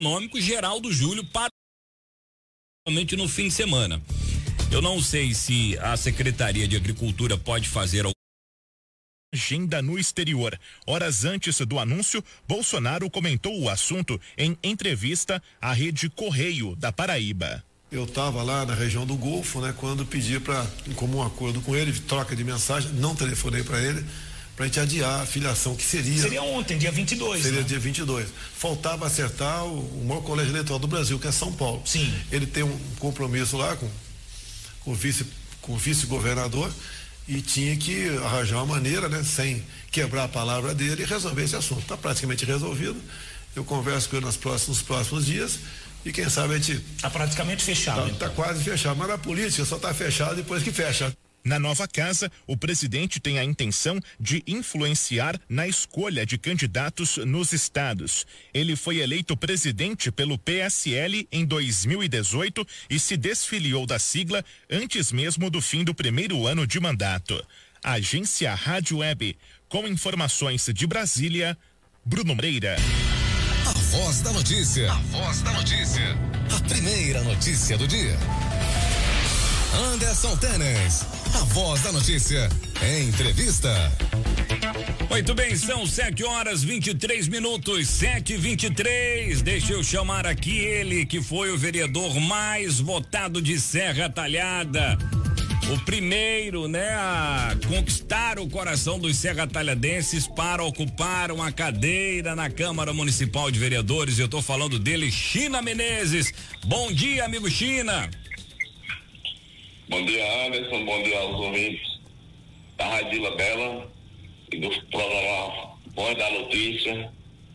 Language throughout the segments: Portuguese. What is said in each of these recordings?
econômico geral do Júlio para no fim de semana. Eu não sei se a Secretaria de Agricultura pode fazer agenda no exterior. Horas antes do anúncio, Bolsonaro comentou o assunto em entrevista à Rede Correio da Paraíba. Eu estava lá na região do Golfo, né, quando pedi para, em comum acordo com ele, troca de mensagem, não telefonei para ele, para a gente adiar a filiação, que seria. Seria ontem, dia 22. Seria né? dia 22. Faltava acertar o, o maior colégio eleitoral do Brasil, que é São Paulo. Sim. Ele tem um compromisso lá com, com o vice com o vice-governador e tinha que arranjar uma maneira, né, sem quebrar a palavra dele e resolver esse assunto. Está praticamente resolvido. Eu converso com ele nos próximos, nos próximos dias e quem sabe a gente. Está praticamente fechado. Está então. quase fechado. Mas na política só está fechado depois que fecha. Na nova casa, o presidente tem a intenção de influenciar na escolha de candidatos nos estados. Ele foi eleito presidente pelo PSL em 2018 e se desfiliou da sigla antes mesmo do fim do primeiro ano de mandato. Agência Rádio Web, com informações de Brasília, Bruno Moreira. A voz da notícia. A voz da notícia. A primeira notícia do dia. Anderson Tênis, a voz da notícia, entrevista. Muito bem, são 7 horas 23 minutos, 7 e 23 Deixa eu chamar aqui ele, que foi o vereador mais votado de Serra Talhada. O primeiro, né, a conquistar o coração dos serra talhadenses para ocupar uma cadeira na Câmara Municipal de Vereadores. Eu tô falando dele, China Menezes. Bom dia, amigo China. Bom dia, Anderson. Bom dia aos ouvintes da Radila Bela e do programa Voz da Notícia.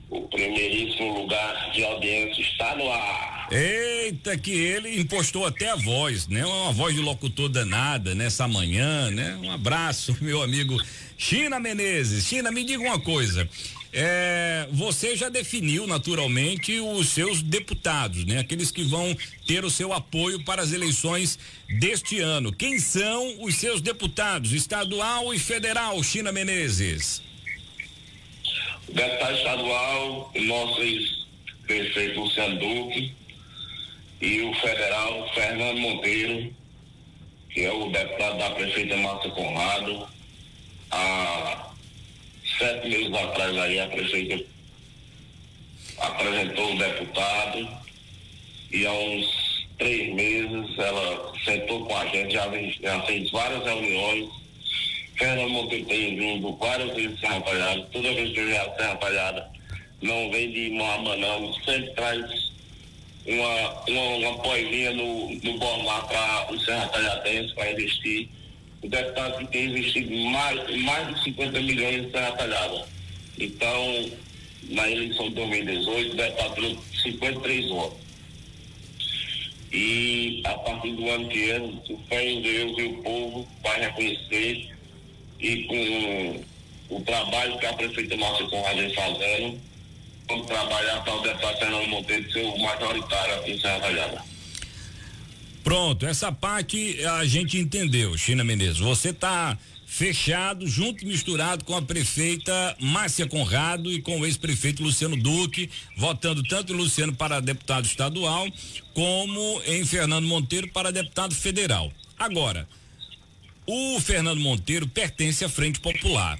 O primeiríssimo lugar de audiência está no ar. Eita, que ele impostou até a voz, né? Uma voz de locutor danada nessa manhã, né? Um abraço, meu amigo China Menezes. China, me diga uma coisa. É, você já definiu naturalmente os seus deputados, né? Aqueles que vão ter o seu apoio para as eleições deste ano. Quem são os seus deputados, estadual e federal, China Menezes? Deputado estadual, nosso ex-prefeito Luciano Duque e o federal Fernando Monteiro, que é o deputado da prefeita Márcia Conrado. A sete meses atrás aí a prefeita apresentou o deputado e há uns três meses ela sentou com a gente, já, já fez várias reuniões. Fernando Monteiro tem vindo várias vezes Serra Talhada, toda vez que eu vier a Serra Talhada, não vem de não, sempre traz uma, uma, uma no, no Bormar para o Serra Talhadense para investir o deputado que tem investido mais, mais de 50 milhões em Serra Talhada. Então, na eleição de 2018, o deputado deu 53 votos. E a partir do ano que vem, o fé em Deus e o povo vai reconhecer e com o trabalho que a prefeita Márcia Conrado vem fazendo, vamos trabalhar para o deputado Fernando Monteiro ser o majoritário aqui em Serra Talhada. Pronto, essa parte a gente entendeu, China Menezes. Você está fechado, junto e misturado com a prefeita Márcia Conrado e com o ex-prefeito Luciano Duque, votando tanto em Luciano para deputado estadual, como em Fernando Monteiro para deputado federal. Agora, o Fernando Monteiro pertence à Frente Popular.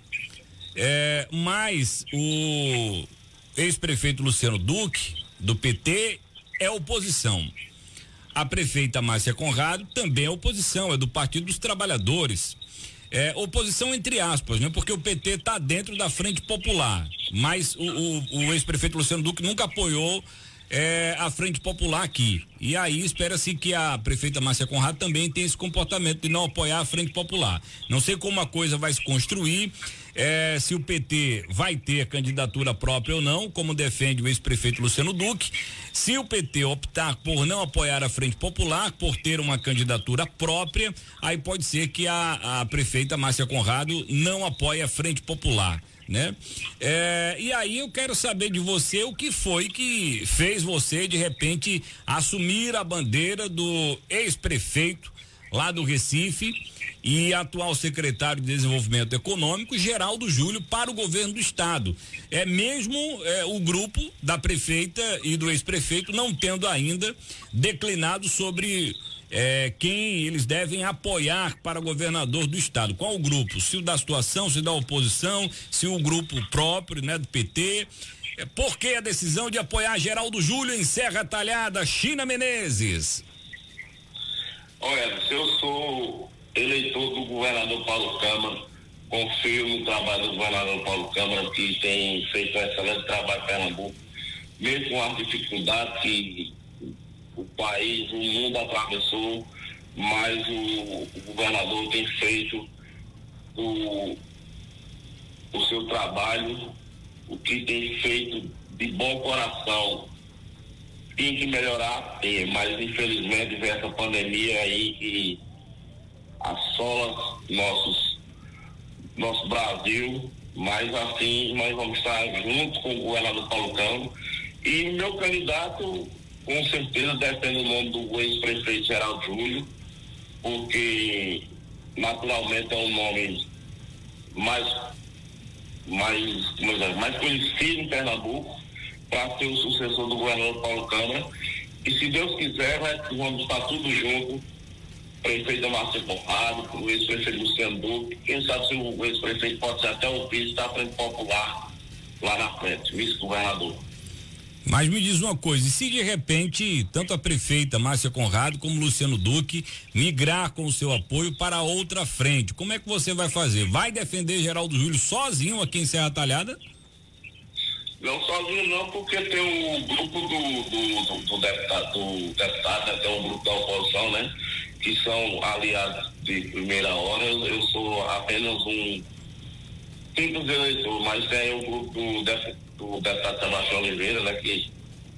É, mas o ex-prefeito Luciano Duque, do PT, é oposição. A prefeita Márcia Conrado também é oposição, é do Partido dos Trabalhadores. É, oposição entre aspas, né? Porque o PT está dentro da Frente Popular, mas o, o, o ex-prefeito Luciano Duque nunca apoiou é, a Frente Popular aqui. E aí espera-se que a prefeita Márcia Conrado também tenha esse comportamento de não apoiar a Frente Popular. Não sei como a coisa vai se construir, é, se o PT vai ter candidatura própria ou não, como defende o ex-prefeito Luciano Duque. Se o PT optar por não apoiar a Frente Popular, por ter uma candidatura própria, aí pode ser que a, a prefeita Márcia Conrado não apoie a Frente Popular né? É, e aí eu quero saber de você o que foi que fez você de repente assumir a bandeira do ex-prefeito lá do Recife, e atual secretário de Desenvolvimento Econômico, Geraldo Júlio, para o governo do estado. É mesmo é, o grupo da prefeita e do ex-prefeito não tendo ainda declinado sobre é, quem eles devem apoiar para governador do estado. Qual o grupo? Se o da situação, se da oposição, se o grupo próprio, né, do PT. É, por que a decisão de apoiar Geraldo Júlio em Serra Talhada, China Menezes? Olha, se eu sou eleitor do governador Paulo Câmara, confio no trabalho do governador Paulo Câmara, que tem feito um excelente trabalho em Pernambuco, mesmo com as dificuldades que o país, o mundo atravessou, mas o, o governador tem feito o, o seu trabalho, o que tem feito de bom coração. Tem que melhorar, tem, mas infelizmente vem essa pandemia aí que assola nossos, nosso Brasil, mas assim nós vamos estar junto com o governador Paulo Câmara. E meu candidato, com certeza, depende do nome do ex-prefeito Geraldo Júlio, porque naturalmente é um nome mais, mais, mais conhecido em Pernambuco para ser o sucessor do governador Paulo Câmara. E se Deus quiser, vamos estar tudo junto prefeito Márcio Conrado, o ex-prefeito Luciano Duque, quem sabe se o ex-prefeito pode ser até o vice da Frente Popular lá na frente, vice-governador. Mas me diz uma coisa, e se de repente tanto a prefeita Márcia Conrado como Luciano Duque migrar com o seu apoio para outra frente, como é que você vai fazer? Vai defender Geraldo Júlio sozinho aqui em Serra Talhada? Não sozinho não, porque tem o grupo do, do, do, do deputado, do deputado, né? tem um grupo da oposição, né? que são aliados de primeira hora, eu, sou apenas um simples eleitor, mas tem o grupo do, do deputado Sebastião Oliveira, né, que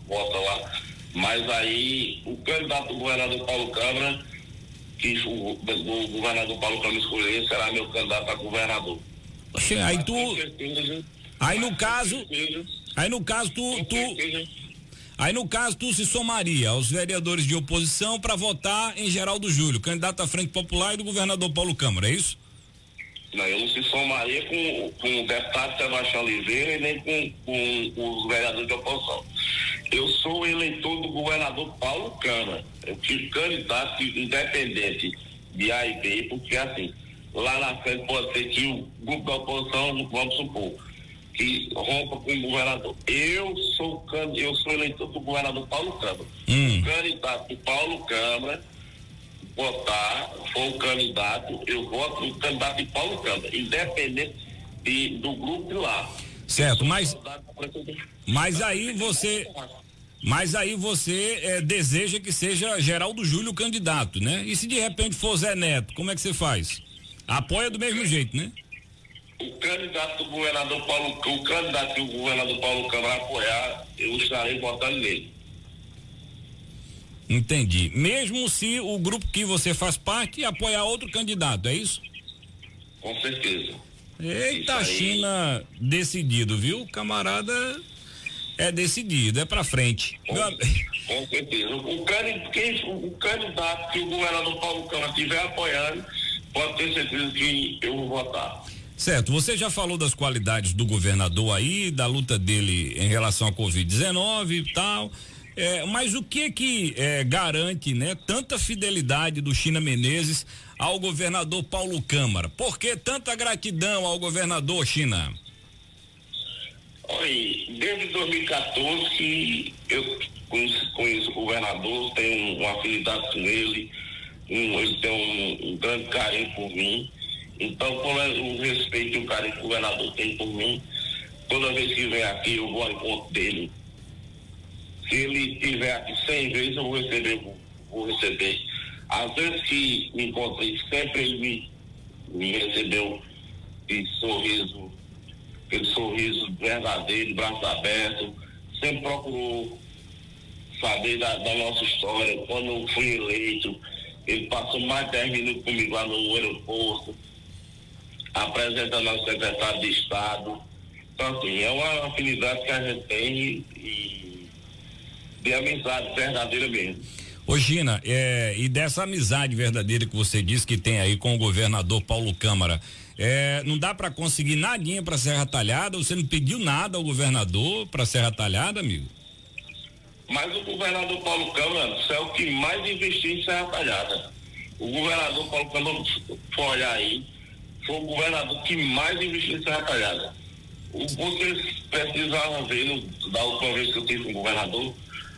vota lá. Mas aí o candidato do governador Paulo Câmara, que o, o governador Paulo Câmara escolher, será meu candidato a governador. Aí tu. Aí no caso. Aí no caso tu. tu Aí, no caso, tu se somaria aos vereadores de oposição para votar em Geraldo Júlio, candidato à Frente Popular e do governador Paulo Câmara, é isso? Não, eu não se somaria com, com o deputado Sebastião Oliveira e nem com, com os vereadores de oposição. Eu sou eleitor do governador Paulo Câmara. Eu tive candidato independente de A e B, porque assim, lá na frente pode ser que o grupo da oposição, vamos supor, que rompa com o governador. Eu sou eu sou eleitor do governador Paulo Câmara. Hum. O candidato Paulo Câmara votar, for o candidato, eu voto no candidato de Paulo Câmara, independente de, do grupo de lá. Certo, mas mas aí você mas aí você é, deseja que seja Geraldo Júlio candidato, né? E se de repente for Zé Neto, como é que você faz? Apoia do mesmo jeito, né? O candidato do governador Paulo, o candidato que o governador Paulo Câmara apoiar, eu estarei votando nele. Entendi. Mesmo se o grupo que você faz parte apoiar outro candidato, é isso? Com certeza. Eita, aí... China decidido, viu? Camarada é decidido, é pra frente. Com, com certeza. O, candidato, o candidato que o governador Paulo Câmara estiver apoiando, pode ter certeza que eu vou votar. Certo, você já falou das qualidades do governador aí, da luta dele em relação à Covid-19 e tal. É, mas o que que é, garante, né, tanta fidelidade do China Menezes ao governador Paulo Câmara? Por que tanta gratidão ao governador China? Oi, desde 2014 que eu conheço, conheço o governador, tenho uma afinidade com ele, um, ele tem um, um grande carinho por mim. Então, por o respeito que o cara que o governador tem por mim, toda vez que vem aqui eu vou ao encontro dele. Se ele estiver aqui 100 vezes, eu vou receber, vou receber. Às vezes que me encontrei, sempre ele me, me recebeu de sorriso, aquele sorriso verdadeiro, braço aberto, sempre procurou saber da, da nossa história. Quando eu fui eleito, ele passou mais de 10 minutos comigo lá no aeroporto apresentando ao secretário de Estado. Então, assim, é uma afinidade que a gente tem e de amizade verdadeira mesmo. Ô Gina, é, e dessa amizade verdadeira que você disse que tem aí com o governador Paulo Câmara, é, não dá para conseguir nadinha para Serra Talhada? Você não pediu nada ao governador para Serra Talhada, amigo? Mas o governador Paulo Câmara é o que mais investiu em Serra Talhada. O governador Paulo Câmara, for olhar aí, foi o governador que mais investiu em Serra Talhada. O, vocês precisavam ver, da última vez que eu tive com o governador,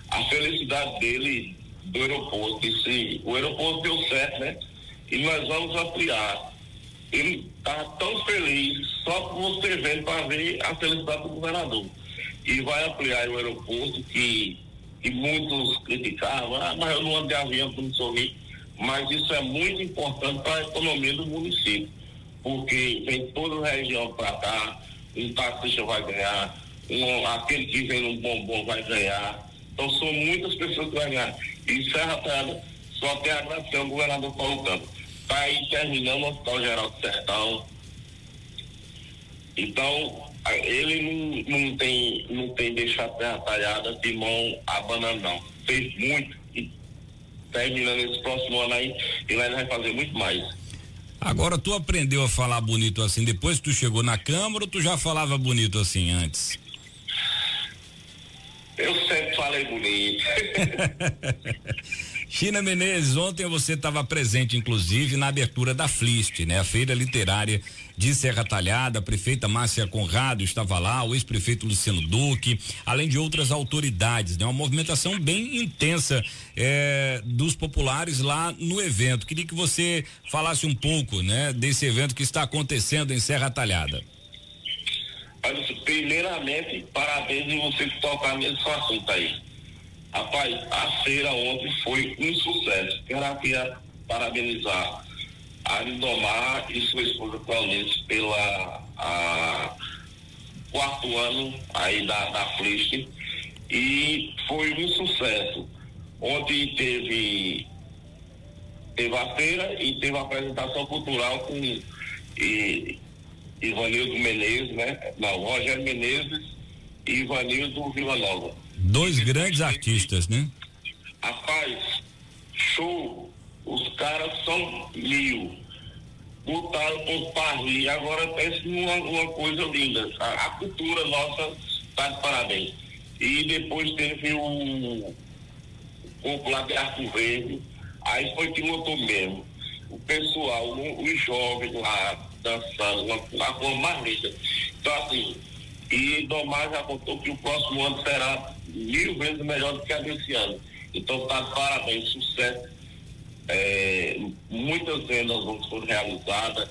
a felicidade dele do aeroporto. E se o aeroporto deu certo, né? E nós vamos ampliar. Ele está tão feliz só por você vendo para ver a felicidade do governador. E vai ampliar o aeroporto que, que muitos criticavam, ah, mas eu não ando de avião para não sorrir. Mas isso é muito importante para a economia do município, porque vem toda a região para cá, um taxista vai ganhar, um, aquele que vem no bombom vai ganhar. Então são muitas pessoas que vão ganhar. E Serra Talhada só tem a agradecer ao governador Paulo Campos. Está aí terminando o Hospital Geral do Sertão. Então, ele não, não, tem, não tem deixado a terra talhada de mão abanando, não. Fez muito e terminando esse próximo ano aí, ele vai fazer muito mais. Agora, tu aprendeu a falar bonito assim depois que tu chegou na Câmara ou tu já falava bonito assim antes? Eu sempre falei bonito. China Menezes, ontem você estava presente, inclusive, na abertura da FLIST, né? A Feira Literária de Serra Talhada, a prefeita Márcia Conrado estava lá, o ex-prefeito Luciano Duque, além de outras autoridades, né? Uma movimentação bem intensa eh, dos populares lá no evento. Queria que você falasse um pouco, né? Desse evento que está acontecendo em Serra Talhada. Primeiramente, parabéns em você tocar nesse assunto aí Rapaz, a feira ontem foi um sucesso. Quero aqui parabenizar a Lindomar e sua esposa Claudice pela a, quarto ano aí da, da Flist e foi um sucesso. Ontem teve, teve a feira e teve a apresentação cultural com e, Ivanildo Menezes, né? Não, Rogério Menezes e Ivanildo Vila Nova. Dois grandes artistas, né? Rapaz, show. Os caras são mil. Botaram por parri. Agora pensa numa uma coisa linda. A, a, cultura nossa está de parabéns. E depois teve o corpo lá de Arco Verde. Aí foi que lotou mesmo. O pessoal, os jovens lá dançando, uma, uma mais linda. Então assim, e Domar já contou que o próximo ano será mil vezes melhor do que a desse ano. Então tá parabéns, sucesso. É, muitas vendas foram realizadas.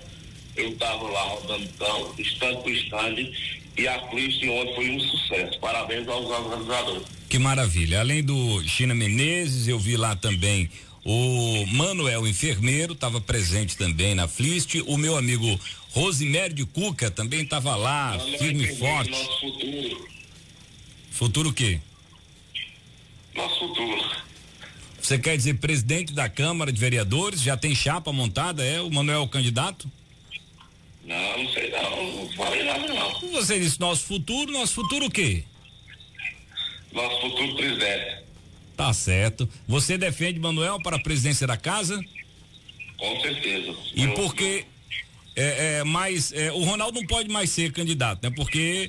Eu estava lá rodando então, stand por stand, e a Flist ontem foi um sucesso. Parabéns aos organizadores. Que maravilha. Além do China Menezes, eu vi lá também o Manuel Enfermeiro, estava presente também na Flist. O meu amigo Rosimério de Cuca também estava lá, firme e forte. Nosso futuro. Futuro o quê? nosso futuro. Você quer dizer presidente da Câmara de Vereadores? Já tem chapa montada? É o Manuel candidato? Não, não sei não, não falei nada não. Você disse nosso futuro, nosso futuro o quê? Nosso futuro presidente. Tá certo. Você defende Manuel para a presidência da casa? Com certeza. E Eu, por que é, é, mas é, o Ronaldo não pode mais ser candidato, né? Porque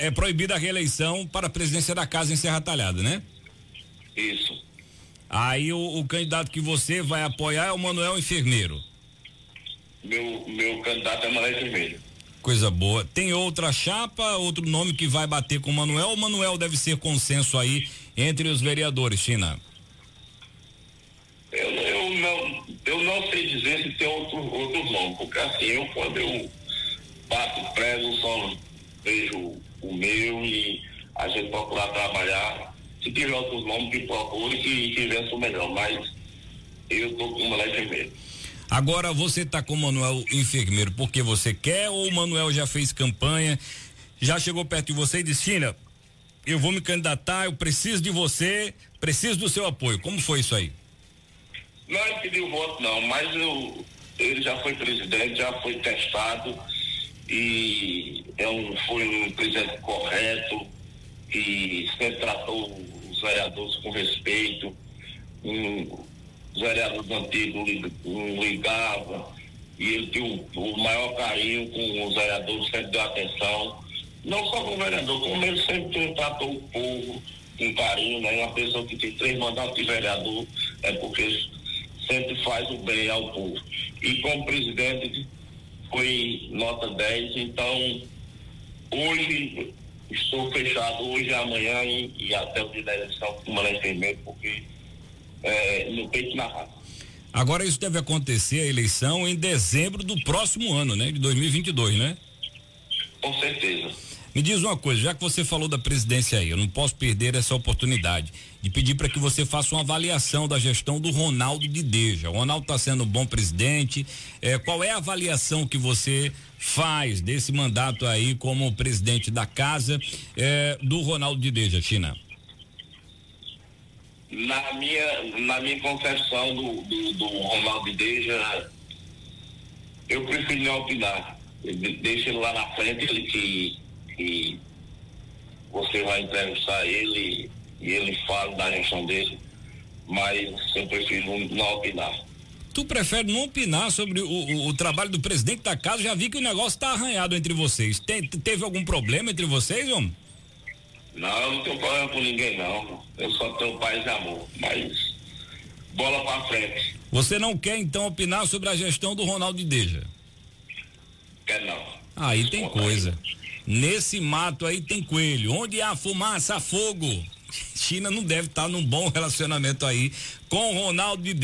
é proibida a reeleição para a presidência da casa em Serra Talhada, né? Isso. Aí o, o, candidato que você vai apoiar é o Manuel Enfermeiro. Meu, meu candidato é Manuel Enfermeiro. Coisa boa. Tem outra chapa, outro nome que vai bater com o Manuel? O Manuel deve ser consenso aí entre os vereadores, China? Eu, eu, não, eu não sei dizer se tem outro, outro nome, porque assim, eu quando eu bato prego, só vejo o meu e a gente procurar trabalhar se tiver outros nomes, que procure que, vença o melhor, mas eu estou com o Manuel Enfermeiro. Agora você está com o Manuel Enfermeiro porque você quer ou o Manuel já fez campanha, já chegou perto de você e disse, China, eu vou me candidatar, eu preciso de você, preciso do seu apoio. Como foi isso aí? Não, ele pediu voto não, mas eu, ele já foi presidente, já foi testado e é um, foi um presidente correto, e sempre tratou os vereadores com respeito. um, os vereadores antigos ligavam, e ele tinha o, maior carinho com os vereadores, sempre deu atenção. Não só com o vereador, como ele sempre tratou o povo com carinho, né? Uma pessoa que tem três mandatos de vereador é porque sempre faz o bem ao povo. E como presidente foi nota 10, então hoje estou fechado hoje, amanhã e, e até o dia da eleição com uma enfermeiro, porque é, no peito na raça. Agora isso deve acontecer a eleição em dezembro do próximo ano, né? De 2022, né? Com certeza. Me diz uma coisa, já que você falou da presidência aí, eu não posso perder essa oportunidade de pedir para que você faça uma avaliação da gestão do Ronaldo de Deja. O Ronaldo está sendo um bom presidente. É, qual é a avaliação que você faz desse mandato aí como presidente da casa é, do Ronaldo de Deja, China? Na minha, na minha concepção do, do, do Ronaldo de Deja, eu prefiro não opinar. Deixa ele lá na frente, ele que que você vai entrevistar ele e ele fala da gestão dele, mas eu prefiro não opinar. Tu prefere não opinar sobre o, o, o, trabalho do presidente da casa? Já vi que o negócio está arranhado entre vocês. Tem, teve algum problema entre vocês, homem? Não, eu não tenho problema com ninguém, não. Eu só tenho paz e amor. Mas bola para frente. Você não quer então opinar sobre a gestão do Ronaldo Deja? Quer não. Aí tem coisa. Nesse mato aí tem coelho. Onde há fumaça, há fogo. China não deve estar num bom relacionamento aí com Ronaldo de Deus.